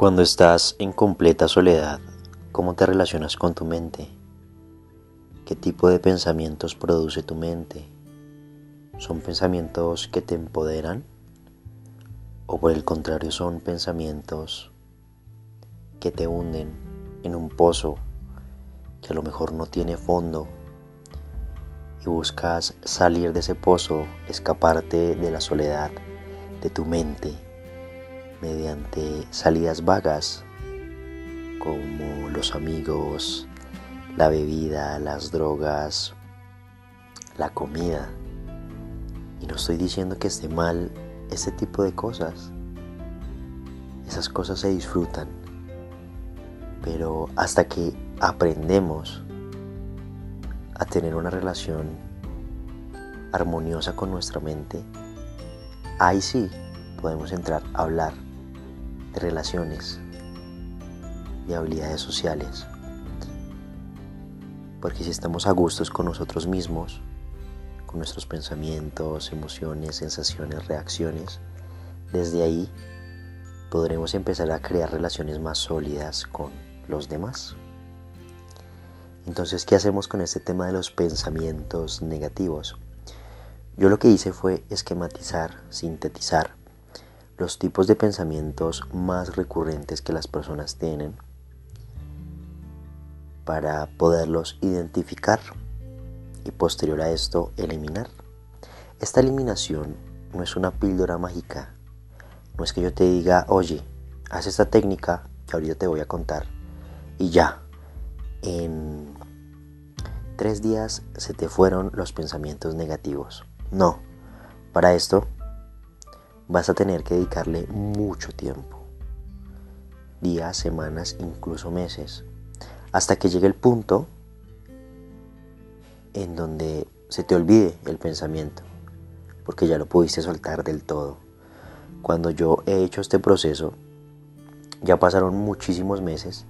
Cuando estás en completa soledad, ¿cómo te relacionas con tu mente? ¿Qué tipo de pensamientos produce tu mente? ¿Son pensamientos que te empoderan? ¿O por el contrario son pensamientos que te hunden en un pozo que a lo mejor no tiene fondo y buscas salir de ese pozo, escaparte de la soledad de tu mente? Mediante salidas vagas como los amigos, la bebida, las drogas, la comida. Y no estoy diciendo que esté mal este tipo de cosas. Esas cosas se disfrutan. Pero hasta que aprendemos a tener una relación armoniosa con nuestra mente, ahí sí podemos entrar a hablar de relaciones, de habilidades sociales. Porque si estamos a gustos con nosotros mismos, con nuestros pensamientos, emociones, sensaciones, reacciones, desde ahí podremos empezar a crear relaciones más sólidas con los demás. Entonces, ¿qué hacemos con este tema de los pensamientos negativos? Yo lo que hice fue esquematizar, sintetizar los tipos de pensamientos más recurrentes que las personas tienen para poderlos identificar y posterior a esto eliminar. Esta eliminación no es una píldora mágica, no es que yo te diga, oye, haz esta técnica que ahorita te voy a contar y ya, en tres días se te fueron los pensamientos negativos. No, para esto vas a tener que dedicarle mucho tiempo, días, semanas, incluso meses, hasta que llegue el punto en donde se te olvide el pensamiento, porque ya lo pudiste soltar del todo. Cuando yo he hecho este proceso, ya pasaron muchísimos meses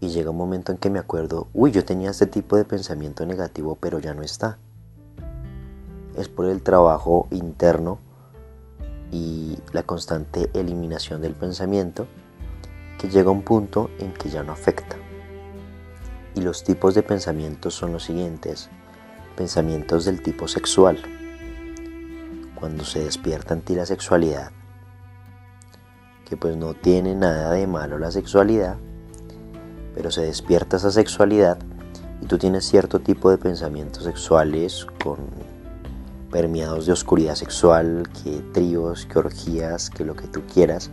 y llega un momento en que me acuerdo, uy, yo tenía este tipo de pensamiento negativo, pero ya no está. Es por el trabajo interno y la constante eliminación del pensamiento que llega a un punto en que ya no afecta. Y los tipos de pensamientos son los siguientes. Pensamientos del tipo sexual. Cuando se despierta en ti la sexualidad, que pues no tiene nada de malo la sexualidad, pero se despierta esa sexualidad y tú tienes cierto tipo de pensamientos sexuales con permeados de oscuridad sexual, que tríos, que orgías, que lo que tú quieras.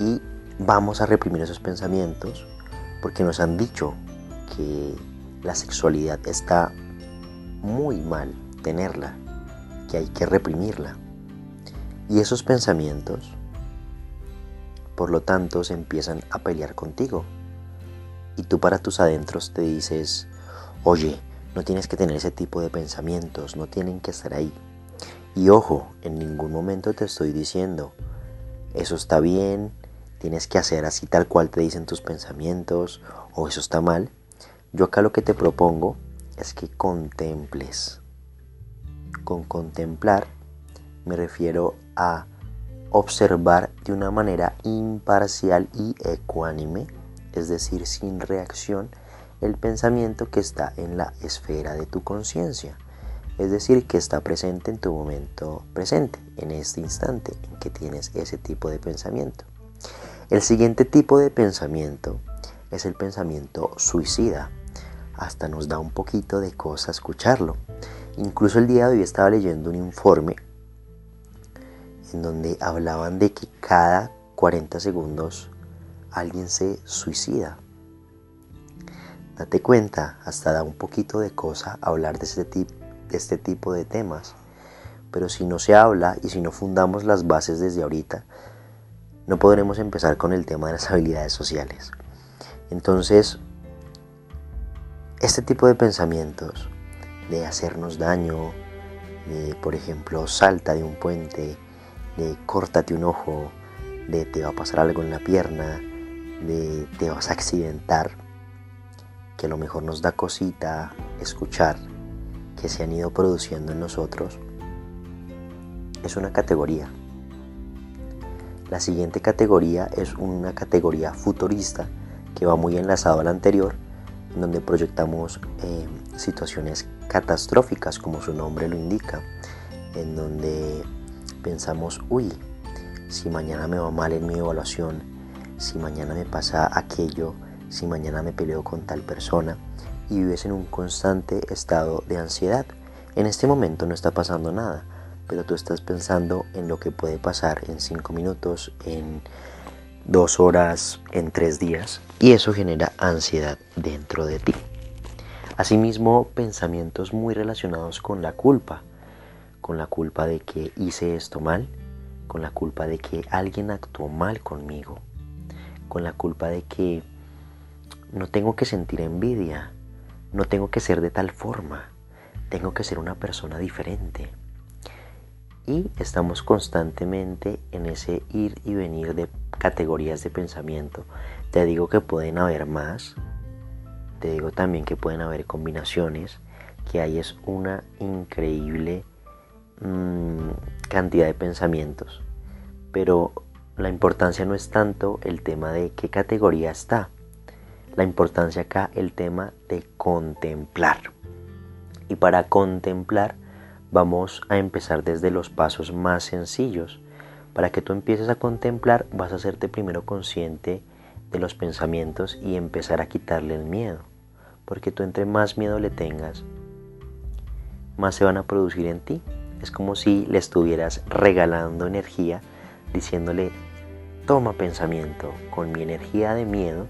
Y vamos a reprimir esos pensamientos porque nos han dicho que la sexualidad está muy mal tenerla, que hay que reprimirla. Y esos pensamientos, por lo tanto, se empiezan a pelear contigo. Y tú para tus adentros te dices, oye, no tienes que tener ese tipo de pensamientos, no tienen que estar ahí. Y ojo, en ningún momento te estoy diciendo, eso está bien, tienes que hacer así tal cual te dicen tus pensamientos, o eso está mal. Yo acá lo que te propongo es que contemples. Con contemplar me refiero a observar de una manera imparcial y ecuánime, es decir, sin reacción, el pensamiento que está en la esfera de tu conciencia, es decir, que está presente en tu momento presente, en este instante en que tienes ese tipo de pensamiento. El siguiente tipo de pensamiento es el pensamiento suicida. Hasta nos da un poquito de cosa escucharlo. Incluso el día de hoy estaba leyendo un informe en donde hablaban de que cada 40 segundos alguien se suicida. Date cuenta, hasta da un poquito de cosa hablar de este, de este tipo de temas. Pero si no se habla y si no fundamos las bases desde ahorita, no podremos empezar con el tema de las habilidades sociales. Entonces, este tipo de pensamientos de hacernos daño, de por ejemplo salta de un puente, de córtate un ojo, de te va a pasar algo en la pierna, de te vas a accidentar, que a lo mejor nos da cosita escuchar, que se han ido produciendo en nosotros, es una categoría. La siguiente categoría es una categoría futurista que va muy enlazado a la anterior, en donde proyectamos eh, situaciones catastróficas, como su nombre lo indica, en donde pensamos, uy, si mañana me va mal en mi evaluación, si mañana me pasa aquello, si mañana me peleo con tal persona, y vives en un constante estado de ansiedad. En este momento no está pasando nada, pero tú estás pensando en lo que puede pasar en cinco minutos, en dos horas, en tres días, y eso genera ansiedad dentro de ti. Asimismo, pensamientos muy relacionados con la culpa, con la culpa de que hice esto mal, con la culpa de que alguien actuó mal conmigo, con la culpa de que no tengo que sentir envidia, no tengo que ser de tal forma, tengo que ser una persona diferente. Y estamos constantemente en ese ir y venir de categorías de pensamiento. Te digo que pueden haber más, te digo también que pueden haber combinaciones, que hay es una increíble mm, cantidad de pensamientos. Pero la importancia no es tanto el tema de qué categoría está, la importancia acá el tema de contemplar. Y para contemplar vamos a empezar desde los pasos más sencillos. Para que tú empieces a contemplar vas a hacerte primero consciente de los pensamientos y empezar a quitarle el miedo. Porque tú entre más miedo le tengas, más se van a producir en ti. Es como si le estuvieras regalando energía diciéndole, toma pensamiento, con mi energía de miedo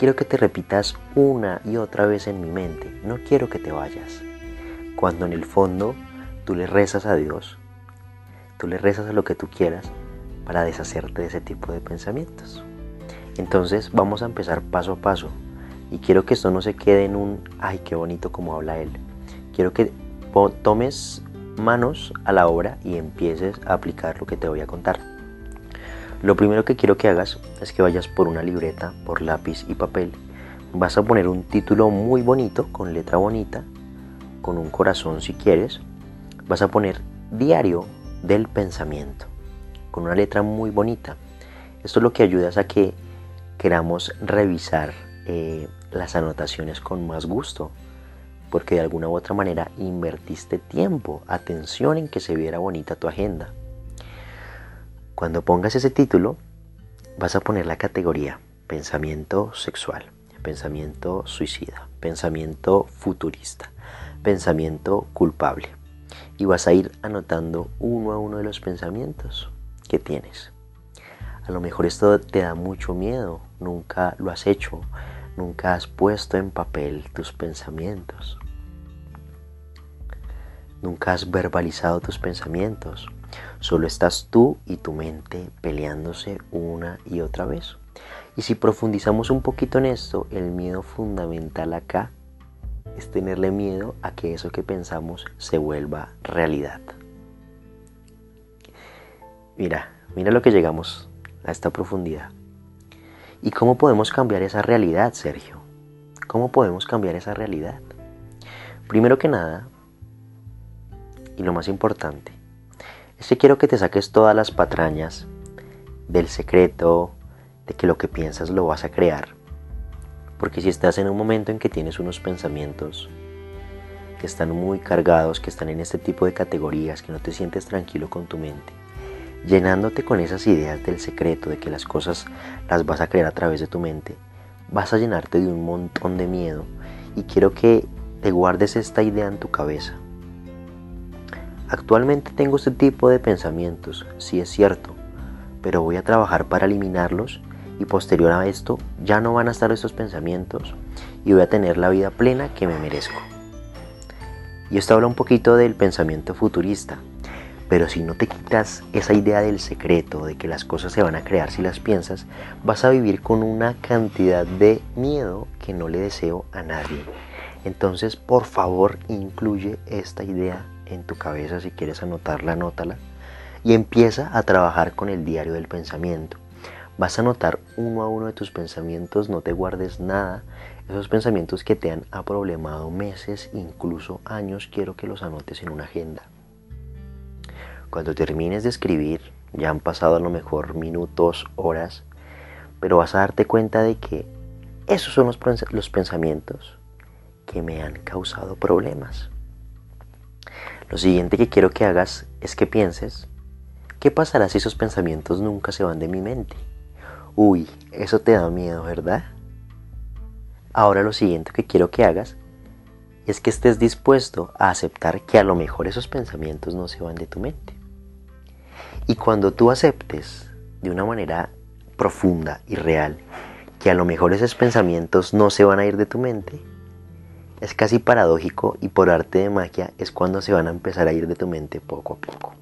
Quiero que te repitas una y otra vez en mi mente, no quiero que te vayas. Cuando en el fondo tú le rezas a Dios, tú le rezas a lo que tú quieras para deshacerte de ese tipo de pensamientos. Entonces vamos a empezar paso a paso y quiero que esto no se quede en un, ay, qué bonito como habla él. Quiero que tomes manos a la obra y empieces a aplicar lo que te voy a contar. Lo primero que quiero que hagas es que vayas por una libreta, por lápiz y papel. Vas a poner un título muy bonito, con letra bonita, con un corazón si quieres. Vas a poner diario del pensamiento, con una letra muy bonita. Esto es lo que ayuda a que queramos revisar eh, las anotaciones con más gusto, porque de alguna u otra manera invertiste tiempo, atención en que se viera bonita tu agenda. Cuando pongas ese título, vas a poner la categoría pensamiento sexual, pensamiento suicida, pensamiento futurista, pensamiento culpable. Y vas a ir anotando uno a uno de los pensamientos que tienes. A lo mejor esto te da mucho miedo, nunca lo has hecho, nunca has puesto en papel tus pensamientos. Nunca has verbalizado tus pensamientos. Solo estás tú y tu mente peleándose una y otra vez. Y si profundizamos un poquito en esto, el miedo fundamental acá es tenerle miedo a que eso que pensamos se vuelva realidad. Mira, mira lo que llegamos a esta profundidad. ¿Y cómo podemos cambiar esa realidad, Sergio? ¿Cómo podemos cambiar esa realidad? Primero que nada, y lo más importante, es que quiero que te saques todas las patrañas del secreto, de que lo que piensas lo vas a crear. Porque si estás en un momento en que tienes unos pensamientos que están muy cargados, que están en este tipo de categorías, que no te sientes tranquilo con tu mente, llenándote con esas ideas del secreto, de que las cosas las vas a crear a través de tu mente, vas a llenarte de un montón de miedo y quiero que te guardes esta idea en tu cabeza Actualmente tengo este tipo de pensamientos, sí es cierto, pero voy a trabajar para eliminarlos y posterior a esto ya no van a estar estos pensamientos y voy a tener la vida plena que me merezco. Y esto habla un poquito del pensamiento futurista, pero si no te quitas esa idea del secreto, de que las cosas se van a crear si las piensas, vas a vivir con una cantidad de miedo que no le deseo a nadie. Entonces, por favor, incluye esta idea en tu cabeza, si quieres anotarla, anótala. Y empieza a trabajar con el diario del pensamiento. Vas a anotar uno a uno de tus pensamientos, no te guardes nada. Esos pensamientos que te han aproblemado meses, incluso años, quiero que los anotes en una agenda. Cuando termines de escribir ya han pasado a lo mejor minutos, horas, pero vas a darte cuenta de que esos son los, los pensamientos que me han causado problemas. Lo siguiente que quiero que hagas es que pienses, ¿qué pasará si esos pensamientos nunca se van de mi mente? Uy, eso te da miedo, ¿verdad? Ahora lo siguiente que quiero que hagas es que estés dispuesto a aceptar que a lo mejor esos pensamientos no se van de tu mente. Y cuando tú aceptes de una manera profunda y real que a lo mejor esos pensamientos no se van a ir de tu mente, es casi paradójico y por arte de magia es cuando se van a empezar a ir de tu mente poco a poco.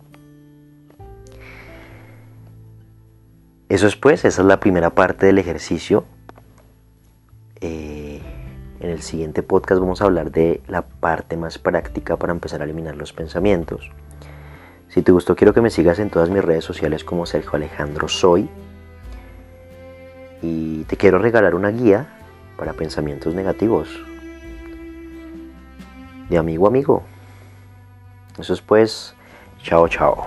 Eso es pues, esa es la primera parte del ejercicio. Eh, en el siguiente podcast vamos a hablar de la parte más práctica para empezar a eliminar los pensamientos. Si te gustó, quiero que me sigas en todas mis redes sociales como Sergio Alejandro Soy. Y te quiero regalar una guía para pensamientos negativos. De amigo a amigo. Eso es pues, chao, chao.